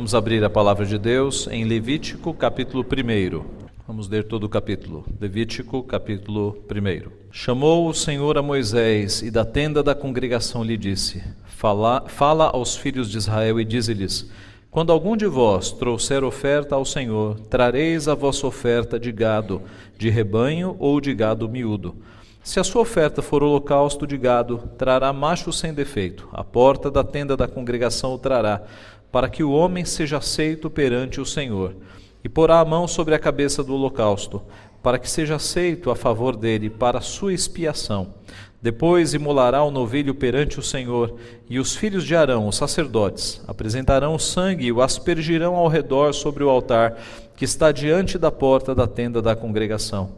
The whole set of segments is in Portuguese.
Vamos abrir a palavra de Deus em Levítico, capítulo 1. Vamos ler todo o capítulo. Levítico, capítulo 1. Chamou o Senhor a Moisés e da tenda da congregação lhe disse: Fala, fala aos filhos de Israel e dize-lhes: Quando algum de vós trouxer oferta ao Senhor, trareis a vossa oferta de gado, de rebanho ou de gado miúdo. Se a sua oferta for holocausto de gado, trará macho sem defeito. A porta da tenda da congregação o trará para que o homem seja aceito perante o Senhor, e porá a mão sobre a cabeça do holocausto, para que seja aceito a favor dele para sua expiação. Depois imolará o novilho perante o Senhor, e os filhos de Arão, os sacerdotes, apresentarão o sangue e o aspergirão ao redor sobre o altar que está diante da porta da tenda da congregação.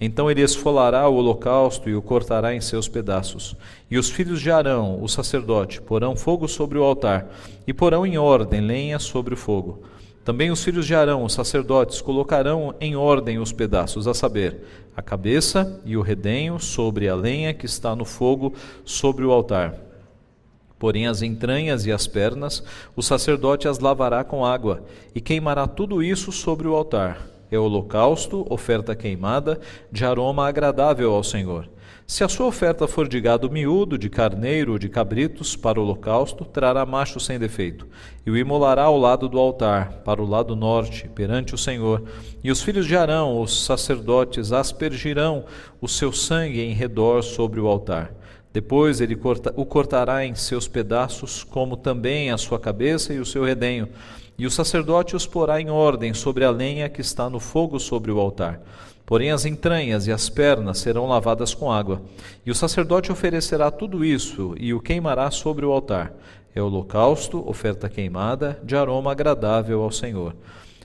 Então ele esfolará o holocausto e o cortará em seus pedaços. E os filhos de Arão, o sacerdote, porão fogo sobre o altar, e porão em ordem lenha sobre o fogo. Também os filhos de Arão, os sacerdotes, colocarão em ordem os pedaços, a saber, a cabeça e o redenho sobre a lenha que está no fogo sobre o altar. Porém, as entranhas e as pernas, o sacerdote as lavará com água, e queimará tudo isso sobre o altar é holocausto, oferta queimada, de aroma agradável ao Senhor. Se a sua oferta for de gado miúdo, de carneiro ou de cabritos para o holocausto, trará macho sem defeito, e o imolará ao lado do altar, para o lado norte, perante o Senhor. E os filhos de Arão, os sacerdotes, aspergirão o seu sangue em redor sobre o altar. Depois ele o cortará em seus pedaços, como também a sua cabeça e o seu redenho e o sacerdote os porá em ordem sobre a lenha que está no fogo sobre o altar. Porém, as entranhas e as pernas serão lavadas com água. E o sacerdote oferecerá tudo isso e o queimará sobre o altar. É holocausto, oferta queimada, de aroma agradável ao Senhor.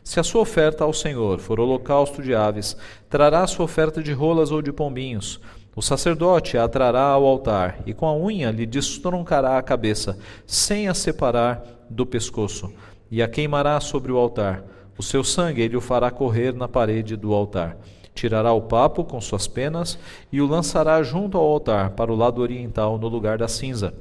Se a sua oferta ao Senhor for holocausto de aves, trará sua oferta de rolas ou de pombinhos. O sacerdote a trará ao altar e com a unha lhe destroncará a cabeça, sem a separar do pescoço e a queimará sobre o altar. O seu sangue ele o fará correr na parede do altar. Tirará o papo com suas penas e o lançará junto ao altar, para o lado oriental, no lugar da cinza.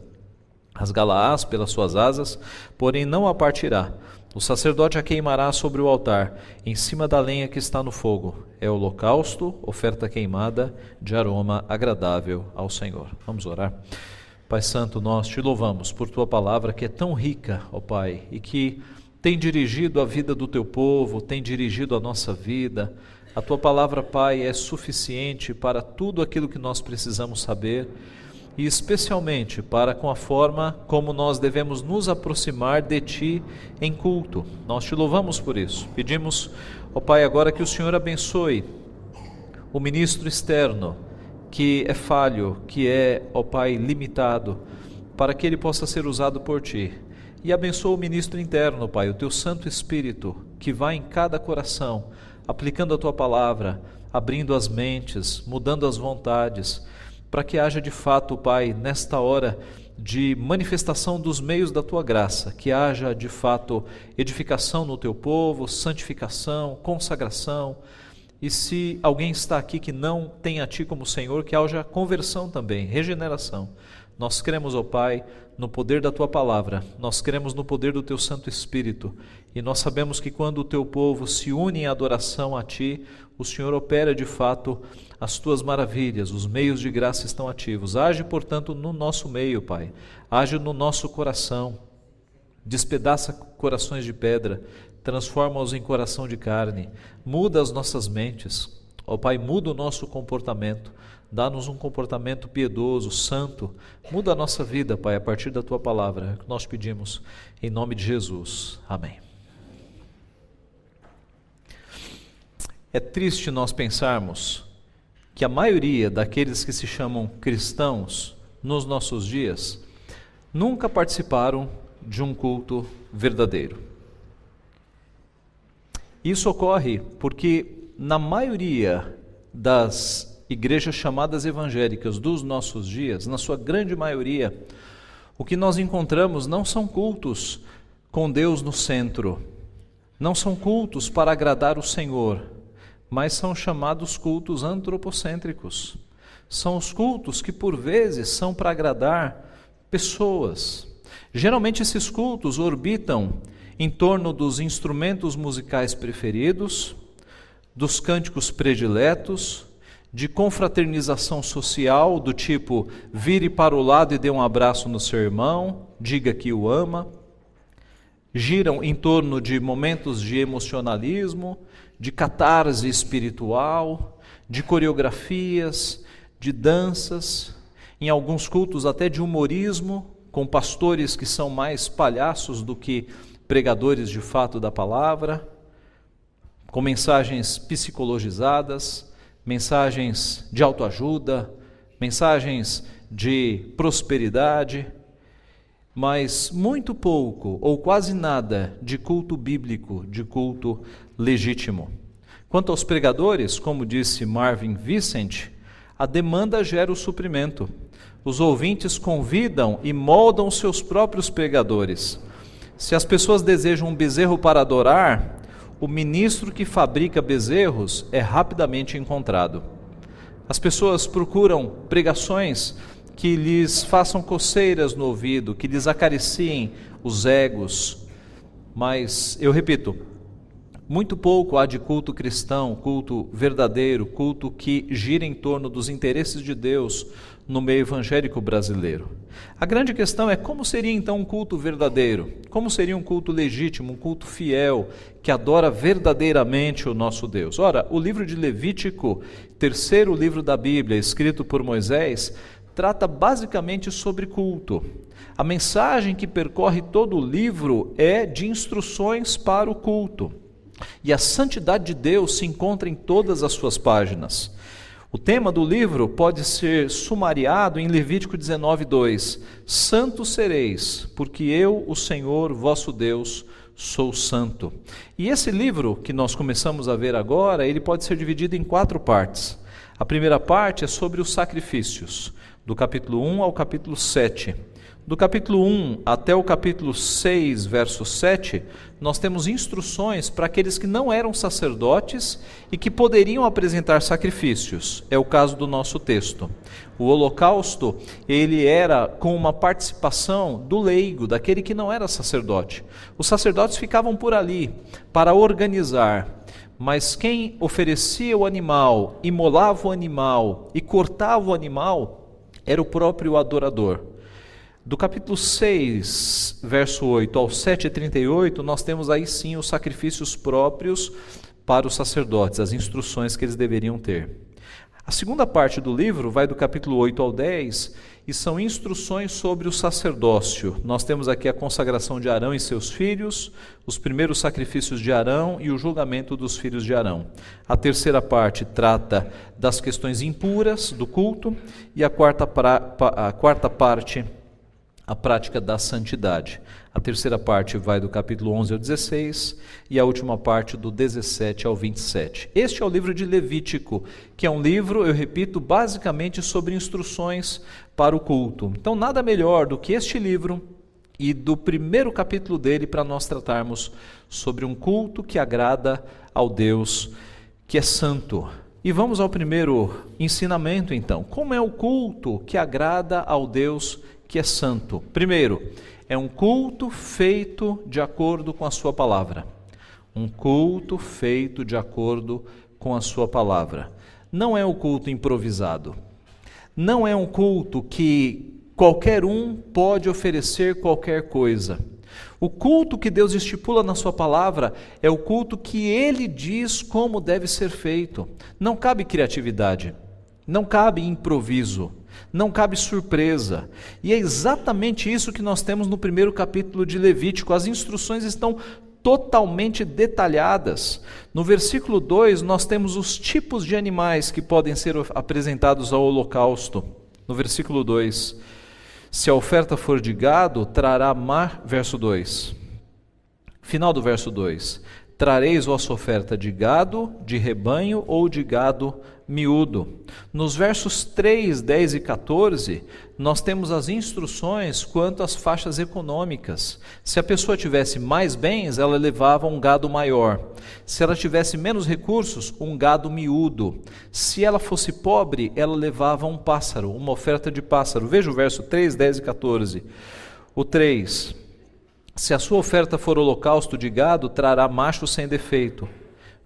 Rasgá-la-ás pelas suas asas, porém não a partirá. O sacerdote a queimará sobre o altar, em cima da lenha que está no fogo. É holocausto, oferta queimada, de aroma agradável ao Senhor. Vamos orar. Pai Santo, nós te louvamos por tua palavra que é tão rica, ó Pai, e que tem dirigido a vida do teu povo, tem dirigido a nossa vida. A tua palavra, Pai, é suficiente para tudo aquilo que nós precisamos saber e especialmente para com a forma como nós devemos nos aproximar de ti em culto. Nós te louvamos por isso. Pedimos, ó Pai, agora que o Senhor abençoe o ministro externo, que é falho, que é, ó Pai, limitado, para que ele possa ser usado por ti e abençoa o ministro interno, Pai, o teu Santo Espírito, que vai em cada coração, aplicando a tua palavra, abrindo as mentes, mudando as vontades, para que haja de fato, Pai, nesta hora de manifestação dos meios da tua graça, que haja de fato edificação no teu povo, santificação, consagração. E se alguém está aqui que não tem a ti como Senhor, que haja conversão também, regeneração. Nós cremos, ó Pai, no poder da tua palavra, nós cremos no poder do teu Santo Espírito. E nós sabemos que quando o teu povo se une em adoração a ti, o Senhor opera de fato as tuas maravilhas, os meios de graça estão ativos. Age, portanto, no nosso meio, Pai, age no nosso coração, despedaça corações de pedra, transforma-os em coração de carne, muda as nossas mentes, ó Pai, muda o nosso comportamento Dá-nos um comportamento piedoso, santo. Muda a nossa vida, Pai, a partir da tua palavra. É nós pedimos em nome de Jesus. Amém. É triste nós pensarmos que a maioria daqueles que se chamam cristãos nos nossos dias nunca participaram de um culto verdadeiro. Isso ocorre porque, na maioria das igrejas chamadas evangélicas dos nossos dias, na sua grande maioria, o que nós encontramos não são cultos com Deus no centro, não são cultos para agradar o Senhor, mas são chamados cultos antropocêntricos. São os cultos que por vezes são para agradar pessoas. Geralmente esses cultos orbitam em torno dos instrumentos musicais preferidos, dos cânticos prediletos, de confraternização social, do tipo vire para o lado e dê um abraço no seu irmão, diga que o ama. Giram em torno de momentos de emocionalismo, de catarse espiritual, de coreografias, de danças, em alguns cultos até de humorismo, com pastores que são mais palhaços do que pregadores de fato da palavra, com mensagens psicologizadas, mensagens de autoajuda, mensagens de prosperidade, mas muito pouco ou quase nada de culto bíblico, de culto legítimo. Quanto aos pregadores, como disse Marvin Vincent, a demanda gera o suprimento. Os ouvintes convidam e moldam seus próprios pregadores. Se as pessoas desejam um bezerro para adorar, o ministro que fabrica bezerros é rapidamente encontrado. As pessoas procuram pregações que lhes façam coceiras no ouvido, que lhes acariciem os egos. Mas, eu repito, muito pouco há de culto cristão, culto verdadeiro, culto que gira em torno dos interesses de Deus no meio evangélico brasileiro. A grande questão é como seria então um culto verdadeiro? Como seria um culto legítimo, um culto fiel, que adora verdadeiramente o nosso Deus? Ora, o livro de Levítico, terceiro livro da Bíblia, escrito por Moisés, trata basicamente sobre culto. A mensagem que percorre todo o livro é de instruções para o culto. E a santidade de Deus se encontra em todas as suas páginas. O tema do livro pode ser sumariado em Levítico 19:2. Santos sereis, porque eu, o Senhor, vosso Deus, sou santo. E esse livro que nós começamos a ver agora, ele pode ser dividido em quatro partes. A primeira parte é sobre os sacrifícios, do capítulo 1 ao capítulo 7. Do capítulo 1 até o capítulo 6, verso 7, nós temos instruções para aqueles que não eram sacerdotes e que poderiam apresentar sacrifícios. É o caso do nosso texto. O holocausto, ele era com uma participação do leigo, daquele que não era sacerdote. Os sacerdotes ficavam por ali para organizar, mas quem oferecia o animal, imolava o animal e cortava o animal era o próprio adorador. Do capítulo 6, verso 8 ao 7,38, nós temos aí sim os sacrifícios próprios para os sacerdotes, as instruções que eles deveriam ter. A segunda parte do livro vai do capítulo 8 ao 10 e são instruções sobre o sacerdócio. Nós temos aqui a consagração de Arão e seus filhos, os primeiros sacrifícios de Arão e o julgamento dos filhos de Arão. A terceira parte trata das questões impuras do culto e a quarta, pra, a quarta parte a prática da santidade. A terceira parte vai do capítulo 11 ao 16 e a última parte do 17 ao 27. Este é o livro de Levítico, que é um livro, eu repito, basicamente sobre instruções para o culto. Então, nada melhor do que este livro e do primeiro capítulo dele para nós tratarmos sobre um culto que agrada ao Deus que é santo. E vamos ao primeiro ensinamento então. Como é o culto que agrada ao Deus que é santo. Primeiro, é um culto feito de acordo com a sua palavra. Um culto feito de acordo com a sua palavra. Não é um culto improvisado. Não é um culto que qualquer um pode oferecer qualquer coisa. O culto que Deus estipula na Sua palavra é o culto que Ele diz como deve ser feito. Não cabe criatividade, não cabe improviso, não cabe surpresa. E é exatamente isso que nós temos no primeiro capítulo de Levítico. As instruções estão totalmente detalhadas. No versículo 2, nós temos os tipos de animais que podem ser apresentados ao holocausto. No versículo 2, se a oferta for de gado, trará mar, verso 2. Final do verso 2: Trareis vossa oferta de gado, de rebanho ou de gado miúdo. Nos versos 3, 10 e 14, nós temos as instruções quanto às faixas econômicas. Se a pessoa tivesse mais bens, ela levava um gado maior. Se ela tivesse menos recursos, um gado miúdo. Se ela fosse pobre, ela levava um pássaro, uma oferta de pássaro. Veja o verso 3, 10 e 14. O 3. Se a sua oferta for holocausto de gado, trará macho sem defeito.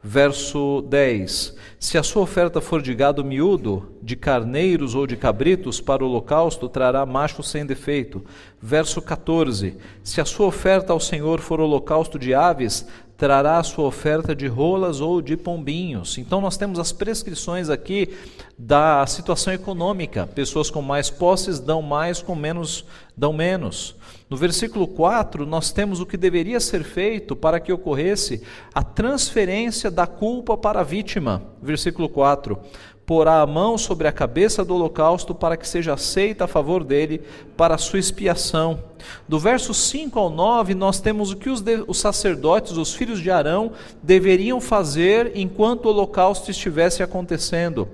Verso 10: Se a sua oferta for de gado miúdo, de carneiros ou de cabritos, para o holocausto, trará macho sem defeito. Verso 14: Se a sua oferta ao Senhor for holocausto de aves, trará a sua oferta de rolas ou de pombinhos. Então nós temos as prescrições aqui da situação econômica. Pessoas com mais posses dão mais, com menos dão menos. No versículo 4, nós temos o que deveria ser feito para que ocorresse a transferência da culpa para a vítima. Versículo 4: porá a mão sobre a cabeça do holocausto para que seja aceita a favor dele para a sua expiação. Do verso 5 ao 9, nós temos o que os, de, os sacerdotes, os filhos de Arão, deveriam fazer enquanto o holocausto estivesse acontecendo.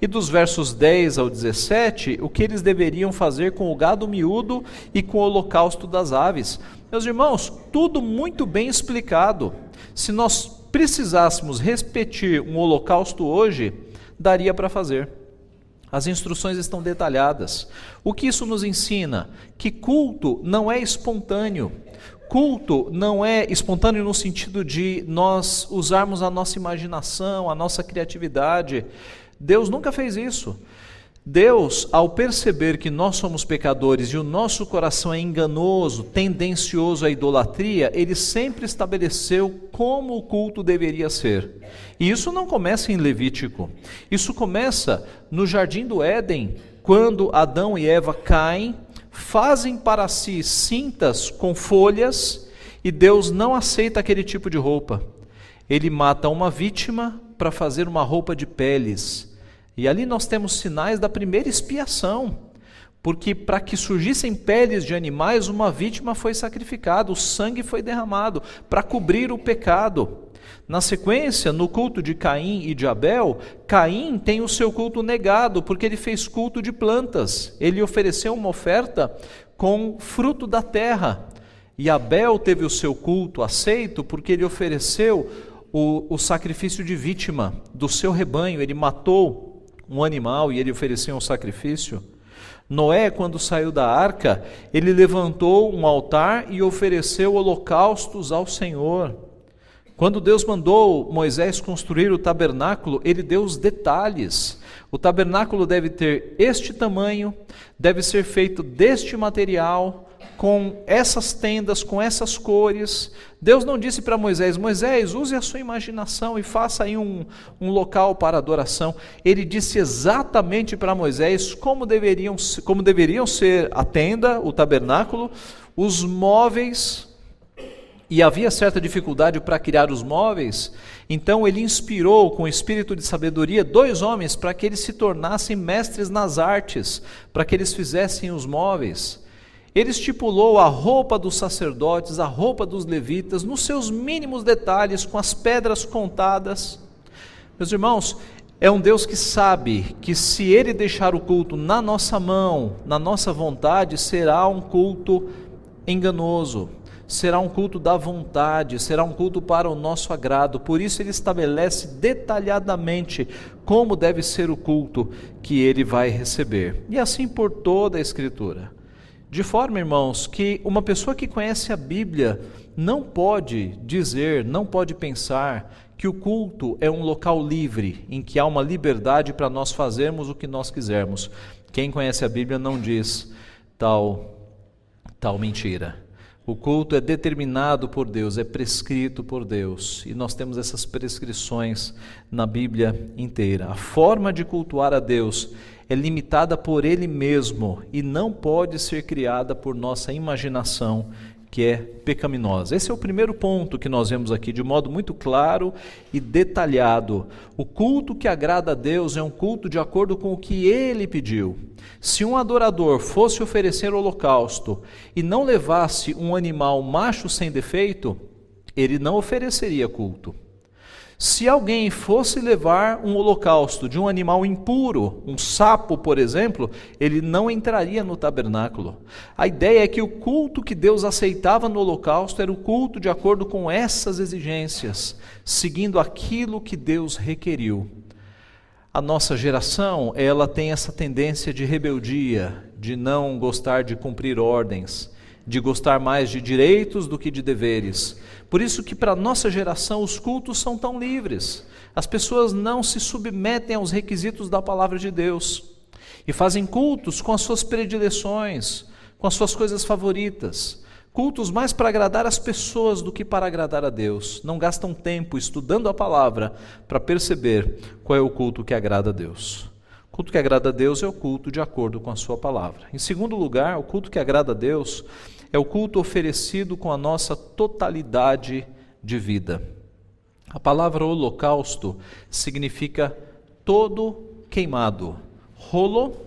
E dos versos 10 ao 17, o que eles deveriam fazer com o gado miúdo e com o holocausto das aves. Meus irmãos, tudo muito bem explicado. Se nós precisássemos repetir um holocausto hoje, daria para fazer. As instruções estão detalhadas. O que isso nos ensina? Que culto não é espontâneo. Culto não é espontâneo no sentido de nós usarmos a nossa imaginação, a nossa criatividade. Deus nunca fez isso. Deus, ao perceber que nós somos pecadores e o nosso coração é enganoso, tendencioso à idolatria, ele sempre estabeleceu como o culto deveria ser. E isso não começa em Levítico. Isso começa no jardim do Éden, quando Adão e Eva caem, fazem para si cintas com folhas e Deus não aceita aquele tipo de roupa. Ele mata uma vítima para fazer uma roupa de peles e ali nós temos sinais da primeira expiação, porque para que surgissem peles de animais, uma vítima foi sacrificada, o sangue foi derramado para cobrir o pecado. Na sequência, no culto de Caim e de Abel, Caim tem o seu culto negado, porque ele fez culto de plantas. Ele ofereceu uma oferta com fruto da terra. E Abel teve o seu culto aceito, porque ele ofereceu o, o sacrifício de vítima do seu rebanho. Ele matou um animal e ele oferecia um sacrifício. Noé, quando saiu da arca, ele levantou um altar e ofereceu holocaustos ao Senhor. Quando Deus mandou Moisés construir o tabernáculo, ele deu os detalhes. O tabernáculo deve ter este tamanho, deve ser feito deste material, com essas tendas, com essas cores. Deus não disse para Moisés: Moisés, use a sua imaginação e faça aí um, um local para adoração. Ele disse exatamente para Moisés como deveriam, como deveriam ser a tenda, o tabernáculo, os móveis. E havia certa dificuldade para criar os móveis, então ele inspirou com espírito de sabedoria dois homens para que eles se tornassem mestres nas artes, para que eles fizessem os móveis. Ele estipulou a roupa dos sacerdotes, a roupa dos levitas, nos seus mínimos detalhes, com as pedras contadas. Meus irmãos, é um Deus que sabe que se ele deixar o culto na nossa mão, na nossa vontade, será um culto enganoso, será um culto da vontade, será um culto para o nosso agrado. Por isso ele estabelece detalhadamente como deve ser o culto que ele vai receber. E assim por toda a escritura. De forma, irmãos, que uma pessoa que conhece a Bíblia não pode dizer, não pode pensar que o culto é um local livre, em que há uma liberdade para nós fazermos o que nós quisermos. Quem conhece a Bíblia não diz tal tal mentira. O culto é determinado por Deus, é prescrito por Deus, e nós temos essas prescrições na Bíblia inteira. A forma de cultuar a Deus é limitada por Ele mesmo e não pode ser criada por nossa imaginação, que é pecaminosa. Esse é o primeiro ponto que nós vemos aqui de modo muito claro e detalhado. O culto que agrada a Deus é um culto de acordo com o que Ele pediu. Se um adorador fosse oferecer holocausto e não levasse um animal macho sem defeito, ele não ofereceria culto. Se alguém fosse levar um holocausto de um animal impuro, um sapo, por exemplo, ele não entraria no tabernáculo. A ideia é que o culto que Deus aceitava no holocausto era o culto de acordo com essas exigências, seguindo aquilo que Deus requeriu. A nossa geração, ela tem essa tendência de rebeldia, de não gostar de cumprir ordens, de gostar mais de direitos do que de deveres. Por isso que para nossa geração os cultos são tão livres. As pessoas não se submetem aos requisitos da palavra de Deus e fazem cultos com as suas predileções, com as suas coisas favoritas. Cultos mais para agradar as pessoas do que para agradar a Deus. Não gastam tempo estudando a palavra para perceber qual é o culto que agrada a Deus. O culto que agrada a Deus é o culto de acordo com a sua palavra. Em segundo lugar, o culto que agrada a Deus é o culto oferecido com a nossa totalidade de vida. A palavra holocausto significa todo queimado. Rolo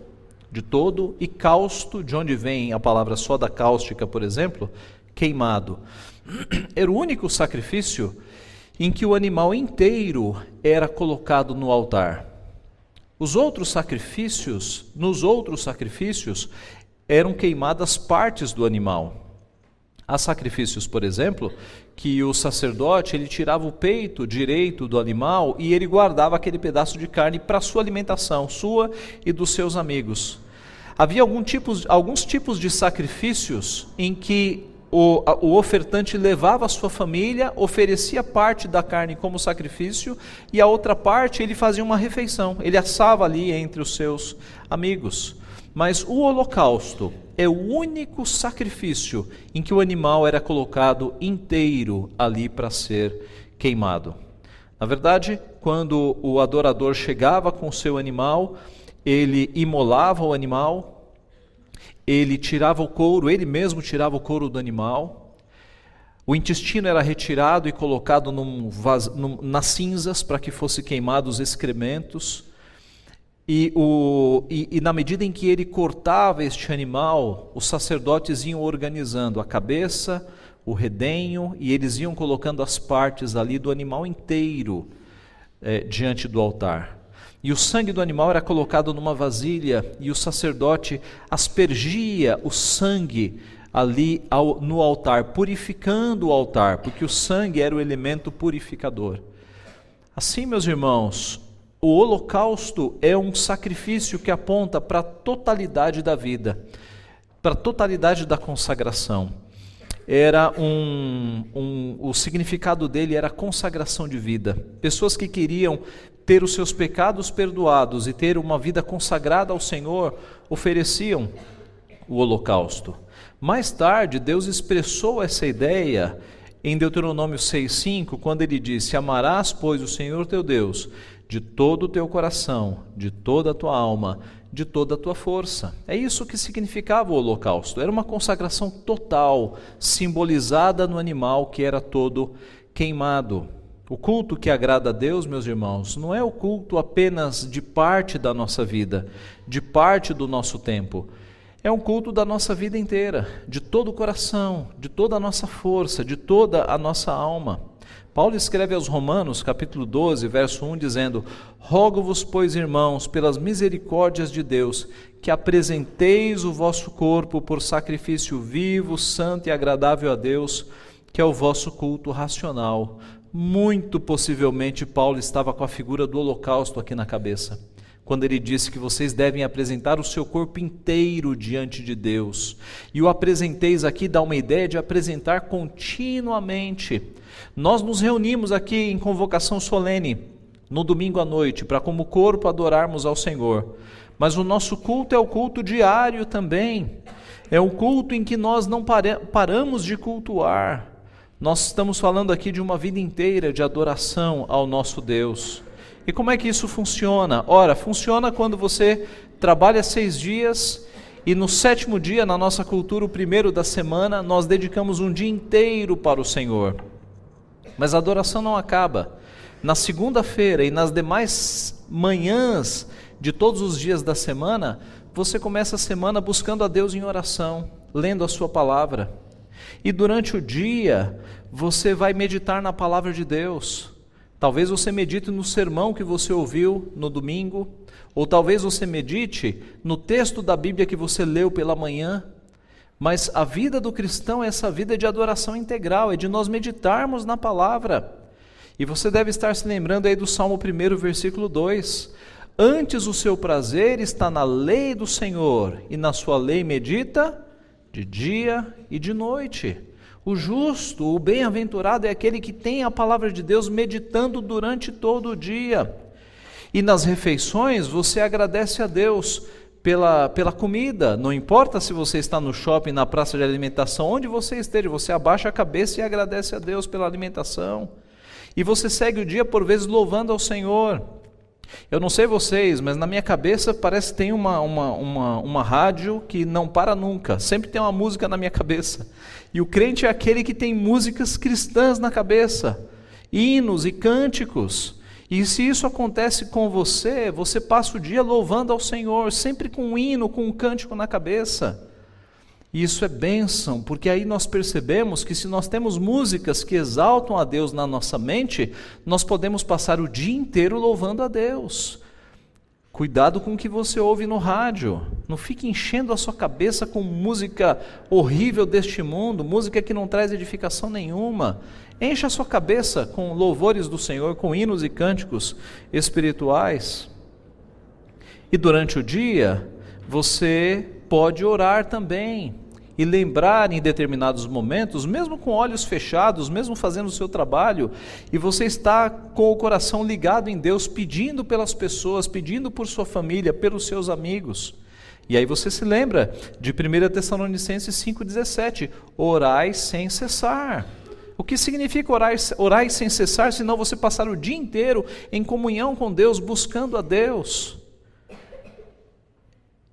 de todo, e causto, de onde vem a palavra soda cáustica, por exemplo, queimado. Era o único sacrifício em que o animal inteiro era colocado no altar. Os outros sacrifícios, nos outros sacrifícios, eram queimadas partes do animal. Há sacrifícios, por exemplo, que o sacerdote ele tirava o peito direito do animal e ele guardava aquele pedaço de carne para sua alimentação, sua e dos seus amigos. Havia algum alguns tipos de sacrifícios em que o, o ofertante levava a sua família, oferecia parte da carne como sacrifício e a outra parte ele fazia uma refeição, ele assava ali entre os seus amigos. Mas o holocausto é o único sacrifício em que o animal era colocado inteiro ali para ser queimado. Na verdade, quando o adorador chegava com o seu animal, ele imolava o animal, ele tirava o couro, ele mesmo tirava o couro do animal, o intestino era retirado e colocado num, num, nas cinzas para que fosse queimado os excrementos. E, o, e, e, na medida em que ele cortava este animal, os sacerdotes iam organizando a cabeça, o redenho, e eles iam colocando as partes ali do animal inteiro é, diante do altar. E o sangue do animal era colocado numa vasilha, e o sacerdote aspergia o sangue ali ao, no altar, purificando o altar, porque o sangue era o elemento purificador. Assim, meus irmãos, o holocausto é um sacrifício que aponta para a totalidade da vida, para a totalidade da consagração. Era um, um, o significado dele era consagração de vida. Pessoas que queriam ter os seus pecados perdoados e ter uma vida consagrada ao Senhor ofereciam o holocausto. Mais tarde, Deus expressou essa ideia em Deuteronômio 6,5, quando ele disse: Amarás, pois, o Senhor teu Deus de todo o teu coração, de toda a tua alma, de toda a tua força. É isso que significava o holocausto. Era uma consagração total, simbolizada no animal que era todo queimado. O culto que agrada a Deus, meus irmãos, não é o culto apenas de parte da nossa vida, de parte do nosso tempo. É um culto da nossa vida inteira, de todo o coração, de toda a nossa força, de toda a nossa alma. Paulo escreve aos Romanos, capítulo 12, verso 1, dizendo: Rogo-vos, pois, irmãos, pelas misericórdias de Deus, que apresenteis o vosso corpo por sacrifício vivo, santo e agradável a Deus, que é o vosso culto racional. Muito possivelmente Paulo estava com a figura do holocausto aqui na cabeça quando ele disse que vocês devem apresentar o seu corpo inteiro diante de Deus. E o apresenteis aqui dá uma ideia de apresentar continuamente. Nós nos reunimos aqui em convocação solene no domingo à noite para como corpo adorarmos ao Senhor. Mas o nosso culto é o culto diário também. É um culto em que nós não paramos de cultuar. Nós estamos falando aqui de uma vida inteira de adoração ao nosso Deus. E como é que isso funciona? Ora, funciona quando você trabalha seis dias e no sétimo dia, na nossa cultura, o primeiro da semana, nós dedicamos um dia inteiro para o Senhor. Mas a adoração não acaba. Na segunda-feira e nas demais manhãs de todos os dias da semana, você começa a semana buscando a Deus em oração, lendo a Sua palavra. E durante o dia, você vai meditar na palavra de Deus. Talvez você medite no sermão que você ouviu no domingo, ou talvez você medite no texto da Bíblia que você leu pela manhã. Mas a vida do cristão é essa vida de adoração integral, é de nós meditarmos na palavra. E você deve estar se lembrando aí do Salmo 1, versículo 2. Antes o seu prazer está na lei do Senhor, e na sua lei medita de dia e de noite. O justo, o bem-aventurado é aquele que tem a palavra de Deus meditando durante todo o dia. E nas refeições você agradece a Deus pela, pela comida, não importa se você está no shopping, na praça de alimentação, onde você esteja, você abaixa a cabeça e agradece a Deus pela alimentação. E você segue o dia por vezes louvando ao Senhor. Eu não sei vocês, mas na minha cabeça parece que tem uma, uma, uma, uma rádio que não para nunca, sempre tem uma música na minha cabeça. E o crente é aquele que tem músicas cristãs na cabeça, hinos e cânticos. E se isso acontece com você, você passa o dia louvando ao Senhor, sempre com um hino, com um cântico na cabeça. E isso é bênção, porque aí nós percebemos que se nós temos músicas que exaltam a Deus na nossa mente, nós podemos passar o dia inteiro louvando a Deus. Cuidado com o que você ouve no rádio. Não fique enchendo a sua cabeça com música horrível deste mundo, música que não traz edificação nenhuma. Encha a sua cabeça com louvores do Senhor, com hinos e cânticos espirituais. E durante o dia, você pode orar também e lembrar em determinados momentos, mesmo com olhos fechados, mesmo fazendo o seu trabalho, e você está com o coração ligado em Deus, pedindo pelas pessoas, pedindo por sua família, pelos seus amigos. E aí você se lembra de 1 Tessalonicenses 5,17: orai sem cessar. O que significa orar, orar sem cessar, senão você passar o dia inteiro em comunhão com Deus, buscando a Deus?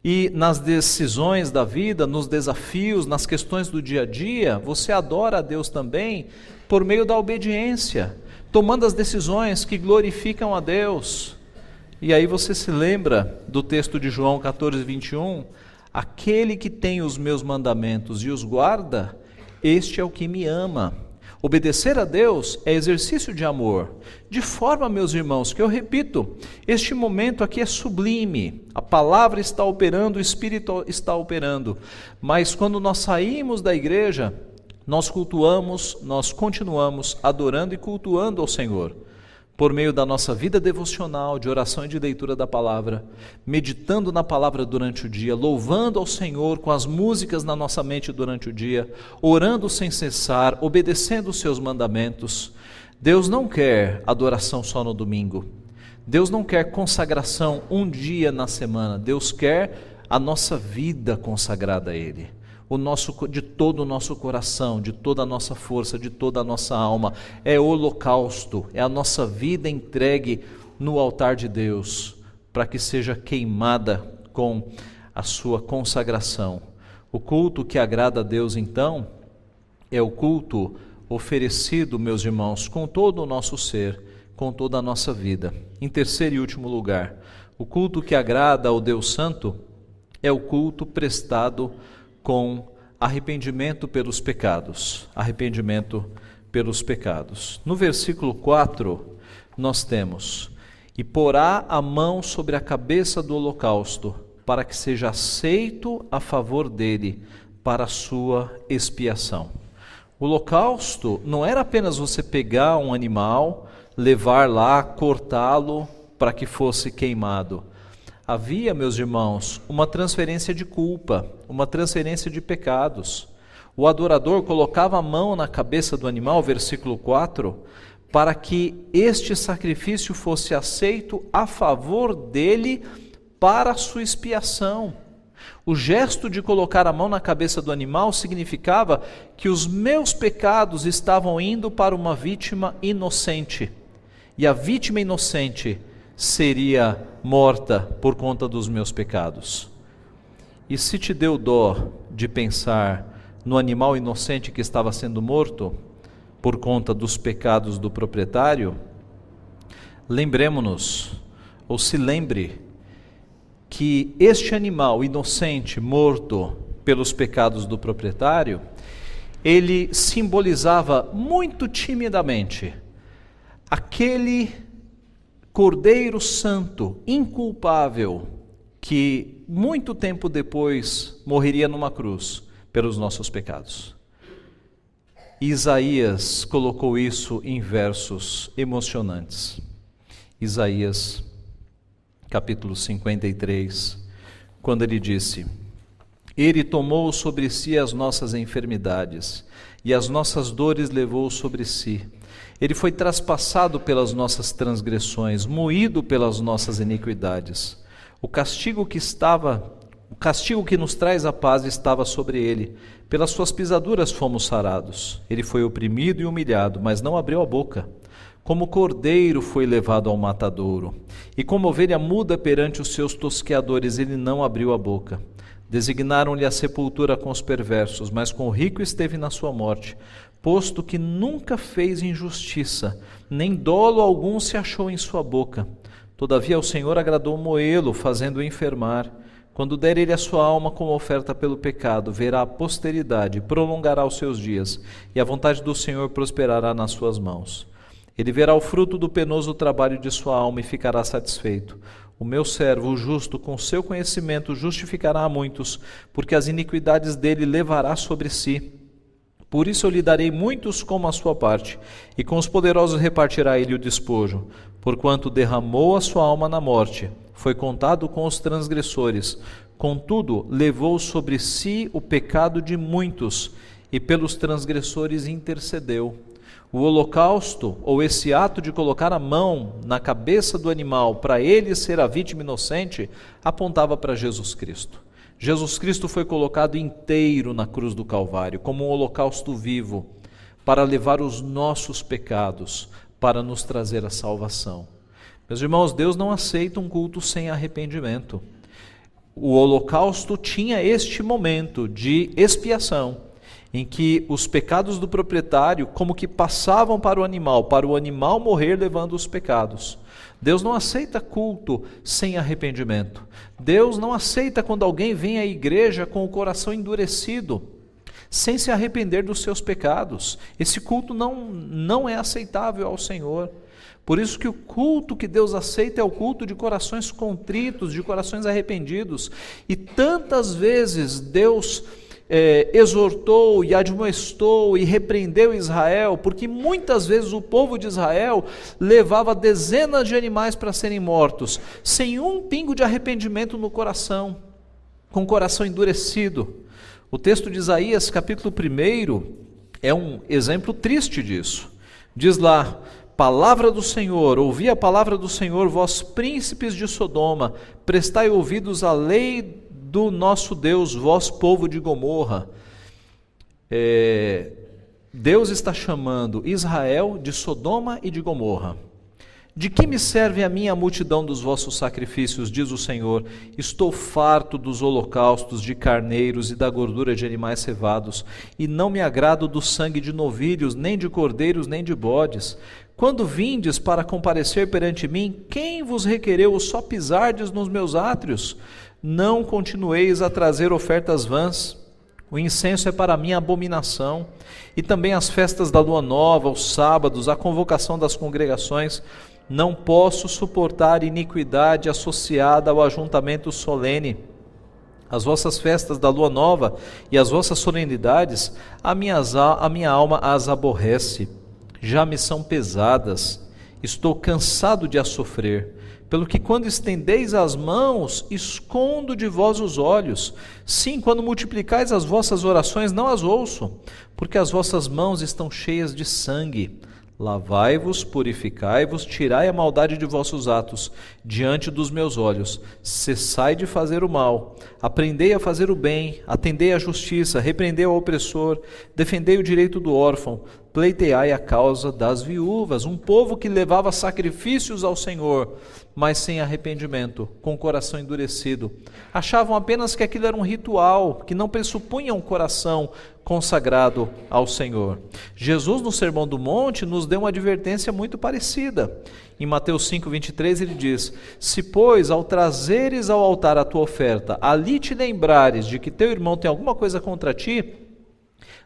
E nas decisões da vida, nos desafios, nas questões do dia a dia, você adora a Deus também por meio da obediência, tomando as decisões que glorificam a Deus. E aí você se lembra do texto de João 14, 21? Aquele que tem os meus mandamentos e os guarda, este é o que me ama. Obedecer a Deus é exercício de amor. De forma, meus irmãos, que eu repito, este momento aqui é sublime. A palavra está operando, o Espírito está operando. Mas quando nós saímos da igreja, nós cultuamos, nós continuamos adorando e cultuando ao Senhor por meio da nossa vida devocional, de oração e de leitura da palavra, meditando na palavra durante o dia, louvando ao Senhor com as músicas na nossa mente durante o dia, orando sem cessar, obedecendo os seus mandamentos. Deus não quer adoração só no domingo. Deus não quer consagração um dia na semana. Deus quer a nossa vida consagrada a Ele o nosso, de todo o nosso coração, de toda a nossa força, de toda a nossa alma. É holocausto, é a nossa vida entregue no altar de Deus, para que seja queimada com a sua consagração. O culto que agrada a Deus, então, é o culto oferecido, meus irmãos, com todo o nosso ser, com toda a nossa vida. Em terceiro e último lugar, o culto que agrada ao Deus Santo é o culto prestado com arrependimento pelos pecados. Arrependimento pelos pecados. No versículo 4, nós temos: E porá a mão sobre a cabeça do holocausto, para que seja aceito a favor dele, para sua expiação. O holocausto não era apenas você pegar um animal, levar lá, cortá-lo para que fosse queimado Havia, meus irmãos, uma transferência de culpa, uma transferência de pecados. O adorador colocava a mão na cabeça do animal, versículo 4, para que este sacrifício fosse aceito a favor dele para sua expiação. O gesto de colocar a mão na cabeça do animal significava que os meus pecados estavam indo para uma vítima inocente. E a vítima inocente seria morta por conta dos meus pecados. E se te deu dó de pensar no animal inocente que estava sendo morto por conta dos pecados do proprietário, lembremos-nos, ou se lembre, que este animal inocente morto pelos pecados do proprietário, ele simbolizava muito timidamente aquele Cordeiro Santo, inculpável, que muito tempo depois morreria numa cruz pelos nossos pecados. Isaías colocou isso em versos emocionantes. Isaías, capítulo 53, quando ele disse: Ele tomou sobre si as nossas enfermidades e as nossas dores levou sobre si. Ele foi traspassado pelas nossas transgressões, moído pelas nossas iniquidades. O castigo que estava, o castigo que nos traz a paz estava sobre ele. Pelas suas pisaduras fomos sarados. Ele foi oprimido e humilhado, mas não abriu a boca. Como cordeiro foi levado ao matadouro, e como ovelha muda perante os seus tosqueadores, ele não abriu a boca. Designaram-lhe a sepultura com os perversos, mas com o rico esteve na sua morte, posto que nunca fez injustiça, nem dolo algum se achou em sua boca. Todavia o Senhor agradou Moelo, fazendo-o enfermar. Quando der ele a sua alma como oferta pelo pecado, verá a posteridade, prolongará os seus dias, e a vontade do Senhor prosperará nas suas mãos. Ele verá o fruto do penoso trabalho de sua alma e ficará satisfeito. O meu servo, o justo, com seu conhecimento justificará a muitos, porque as iniquidades dele levará sobre si. Por isso eu lhe darei muitos como a sua parte, e com os poderosos repartirá ele o despojo, porquanto derramou a sua alma na morte, foi contado com os transgressores, contudo levou sobre si o pecado de muitos, e pelos transgressores intercedeu. O holocausto, ou esse ato de colocar a mão na cabeça do animal para ele ser a vítima inocente, apontava para Jesus Cristo. Jesus Cristo foi colocado inteiro na cruz do Calvário, como um holocausto vivo, para levar os nossos pecados, para nos trazer a salvação. Meus irmãos, Deus não aceita um culto sem arrependimento. O holocausto tinha este momento de expiação em que os pecados do proprietário como que passavam para o animal, para o animal morrer levando os pecados. Deus não aceita culto sem arrependimento. Deus não aceita quando alguém vem à igreja com o coração endurecido, sem se arrepender dos seus pecados. Esse culto não, não é aceitável ao Senhor. Por isso que o culto que Deus aceita é o culto de corações contritos, de corações arrependidos. E tantas vezes Deus é, exortou e admoestou e repreendeu Israel, porque muitas vezes o povo de Israel levava dezenas de animais para serem mortos, sem um pingo de arrependimento no coração, com o coração endurecido. O texto de Isaías, capítulo 1, é um exemplo triste disso. Diz lá: Palavra do Senhor, ouvi a palavra do Senhor, vós príncipes de Sodoma, prestai ouvidos à lei do nosso Deus, vós povo de Gomorra. É, Deus está chamando Israel de Sodoma e de Gomorra. De que me serve a minha multidão dos vossos sacrifícios, diz o Senhor? Estou farto dos holocaustos de carneiros e da gordura de animais cevados, e não me agrado do sangue de novilhos, nem de cordeiros, nem de bodes. Quando vindes para comparecer perante mim, quem vos requereu o só pisardes nos meus átrios? Não continueis a trazer ofertas vãs. O incenso é para mim abominação, e também as festas da lua nova, os sábados, a convocação das congregações. Não posso suportar iniquidade associada ao ajuntamento solene. As vossas festas da lua nova e as vossas solenidades, a, minhas, a minha alma as aborrece. Já me são pesadas, estou cansado de as sofrer pelo que quando estendeis as mãos, escondo de vós os olhos. Sim, quando multiplicais as vossas orações, não as ouço, porque as vossas mãos estão cheias de sangue. Lavai-vos, purificai-vos, tirai a maldade de vossos atos diante dos meus olhos. Cessai de fazer o mal, aprendei a fazer o bem, atendei à justiça, repreendei ao opressor, defendei o direito do órfão, pleiteai a causa das viúvas, um povo que levava sacrifícios ao Senhor, mas sem arrependimento, com o coração endurecido. Achavam apenas que aquilo era um ritual, que não pressupunha um coração consagrado ao Senhor. Jesus, no Sermão do Monte, nos deu uma advertência muito parecida. Em Mateus 5, 23, ele diz: Se, pois, ao trazeres ao altar a tua oferta, ali te lembrares de que teu irmão tem alguma coisa contra ti,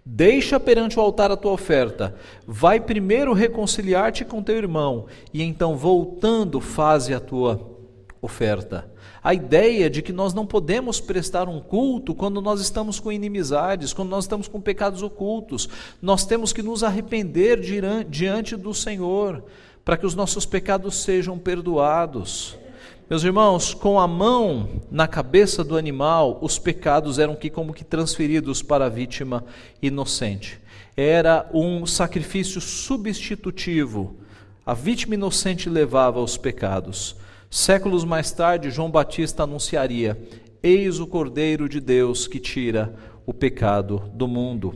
Deixa perante o altar a tua oferta. Vai primeiro reconciliar-te com teu irmão e então voltando faze a tua oferta. A ideia de que nós não podemos prestar um culto quando nós estamos com inimizades, quando nós estamos com pecados ocultos. Nós temos que nos arrepender diante do Senhor para que os nossos pecados sejam perdoados. Meus irmãos, com a mão na cabeça do animal, os pecados eram que como que transferidos para a vítima inocente. Era um sacrifício substitutivo. A vítima inocente levava os pecados. Séculos mais tarde, João Batista anunciaria: Eis o Cordeiro de Deus que tira o pecado do mundo.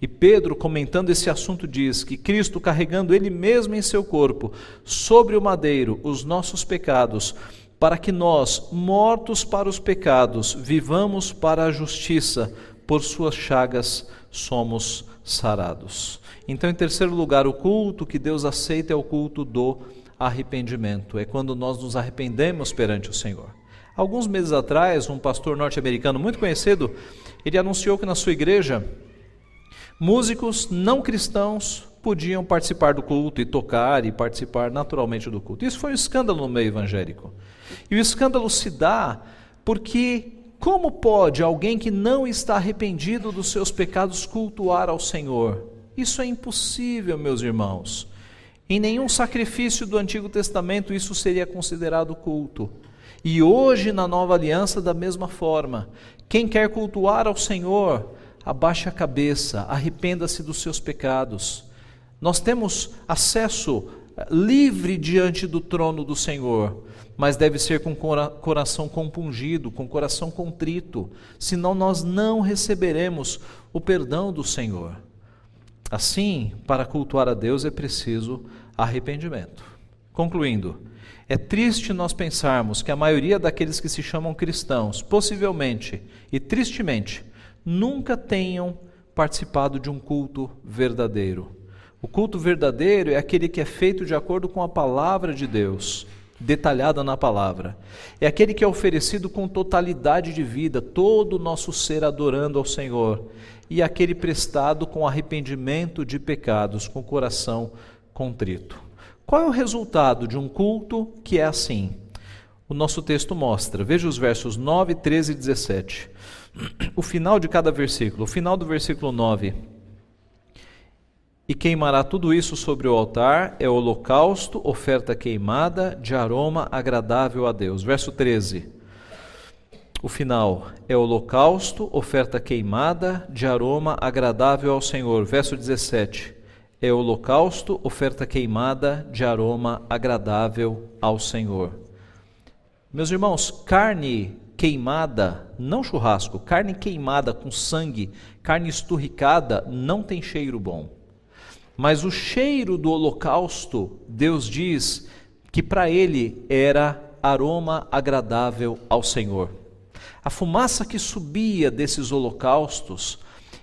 E Pedro, comentando esse assunto, diz que Cristo, carregando Ele mesmo em seu corpo, sobre o madeiro, os nossos pecados, para que nós, mortos para os pecados, vivamos para a justiça, por suas chagas somos sarados. Então, em terceiro lugar, o culto que Deus aceita é o culto do arrependimento. É quando nós nos arrependemos perante o Senhor. Alguns meses atrás, um pastor norte-americano muito conhecido, ele anunciou que na sua igreja músicos não cristãos podiam participar do culto e tocar e participar naturalmente do culto. Isso foi um escândalo no meio evangélico. E o escândalo se dá porque como pode alguém que não está arrependido dos seus pecados cultuar ao Senhor? Isso é impossível, meus irmãos. Em nenhum sacrifício do Antigo Testamento isso seria considerado culto. E hoje, na nova aliança, da mesma forma, quem quer cultuar ao Senhor, abaixe a cabeça, arrependa-se dos seus pecados. Nós temos acesso livre diante do trono do Senhor, mas deve ser com coração compungido, com coração contrito, senão nós não receberemos o perdão do Senhor. Assim, para cultuar a Deus é preciso arrependimento. Concluindo, é triste nós pensarmos que a maioria daqueles que se chamam cristãos, possivelmente e tristemente, nunca tenham participado de um culto verdadeiro. O culto verdadeiro é aquele que é feito de acordo com a palavra de Deus, detalhada na palavra. É aquele que é oferecido com totalidade de vida, todo o nosso ser adorando ao Senhor, e aquele prestado com arrependimento de pecados, com coração contrito. Qual é o resultado de um culto que é assim? O nosso texto mostra, veja os versos 9, 13 e 17. O final de cada versículo, o final do versículo 9. E queimará tudo isso sobre o altar, é holocausto, oferta queimada, de aroma agradável a Deus. Verso 13. O final é holocausto, oferta queimada, de aroma agradável ao Senhor. Verso 17 é holocausto, oferta queimada de aroma agradável ao Senhor. Meus irmãos, carne queimada, não churrasco, carne queimada com sangue, carne esturricada, não tem cheiro bom. Mas o cheiro do holocausto, Deus diz que para ele era aroma agradável ao Senhor. A fumaça que subia desses holocaustos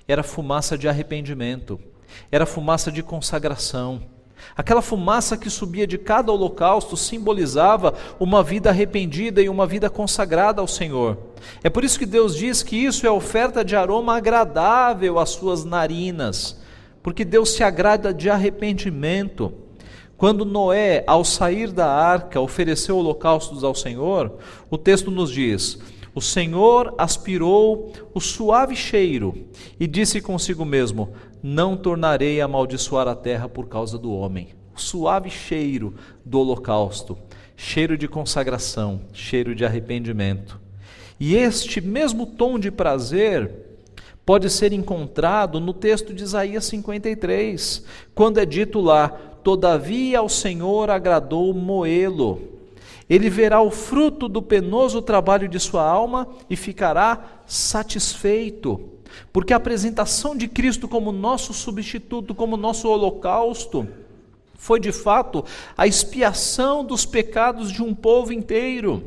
era fumaça de arrependimento era fumaça de consagração. Aquela fumaça que subia de cada holocausto simbolizava uma vida arrependida e uma vida consagrada ao Senhor. É por isso que Deus diz que isso é oferta de aroma agradável às suas narinas, porque Deus se agrada de arrependimento. Quando Noé, ao sair da arca, ofereceu holocaustos ao Senhor, o texto nos diz: O Senhor aspirou o suave cheiro e disse consigo mesmo: não tornarei a amaldiçoar a terra por causa do homem. O suave cheiro do holocausto, cheiro de consagração, cheiro de arrependimento. E este mesmo tom de prazer pode ser encontrado no texto de Isaías 53, quando é dito lá: Todavia ao Senhor agradou moê-lo. Ele verá o fruto do penoso trabalho de sua alma e ficará satisfeito. Porque a apresentação de Cristo como nosso substituto, como nosso holocausto, foi de fato a expiação dos pecados de um povo inteiro.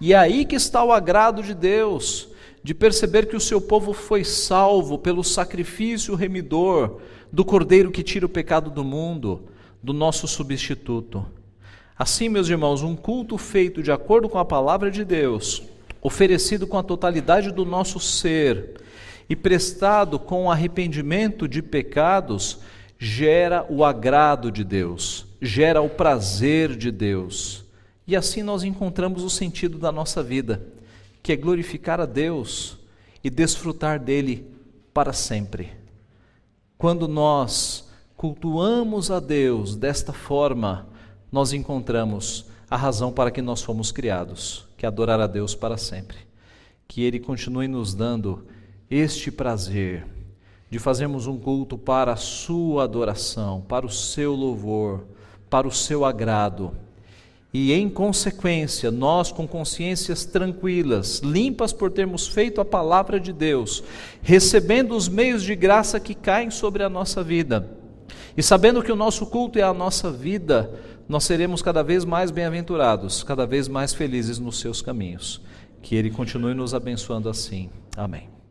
E é aí que está o agrado de Deus, de perceber que o seu povo foi salvo pelo sacrifício remidor do Cordeiro que tira o pecado do mundo, do nosso substituto. Assim, meus irmãos, um culto feito de acordo com a palavra de Deus, oferecido com a totalidade do nosso ser, e prestado com arrependimento de pecados, gera o agrado de Deus, gera o prazer de Deus. E assim nós encontramos o sentido da nossa vida, que é glorificar a Deus e desfrutar dele para sempre. Quando nós cultuamos a Deus desta forma, nós encontramos a razão para que nós fomos criados, que é adorar a Deus para sempre. Que Ele continue nos dando este prazer de fazermos um culto para a Sua adoração, para o Seu louvor, para o Seu agrado. E em consequência, nós com consciências tranquilas, limpas por termos feito a palavra de Deus, recebendo os meios de graça que caem sobre a nossa vida, e sabendo que o nosso culto é a nossa vida, nós seremos cada vez mais bem-aventurados, cada vez mais felizes nos seus caminhos. Que Ele continue nos abençoando assim. Amém.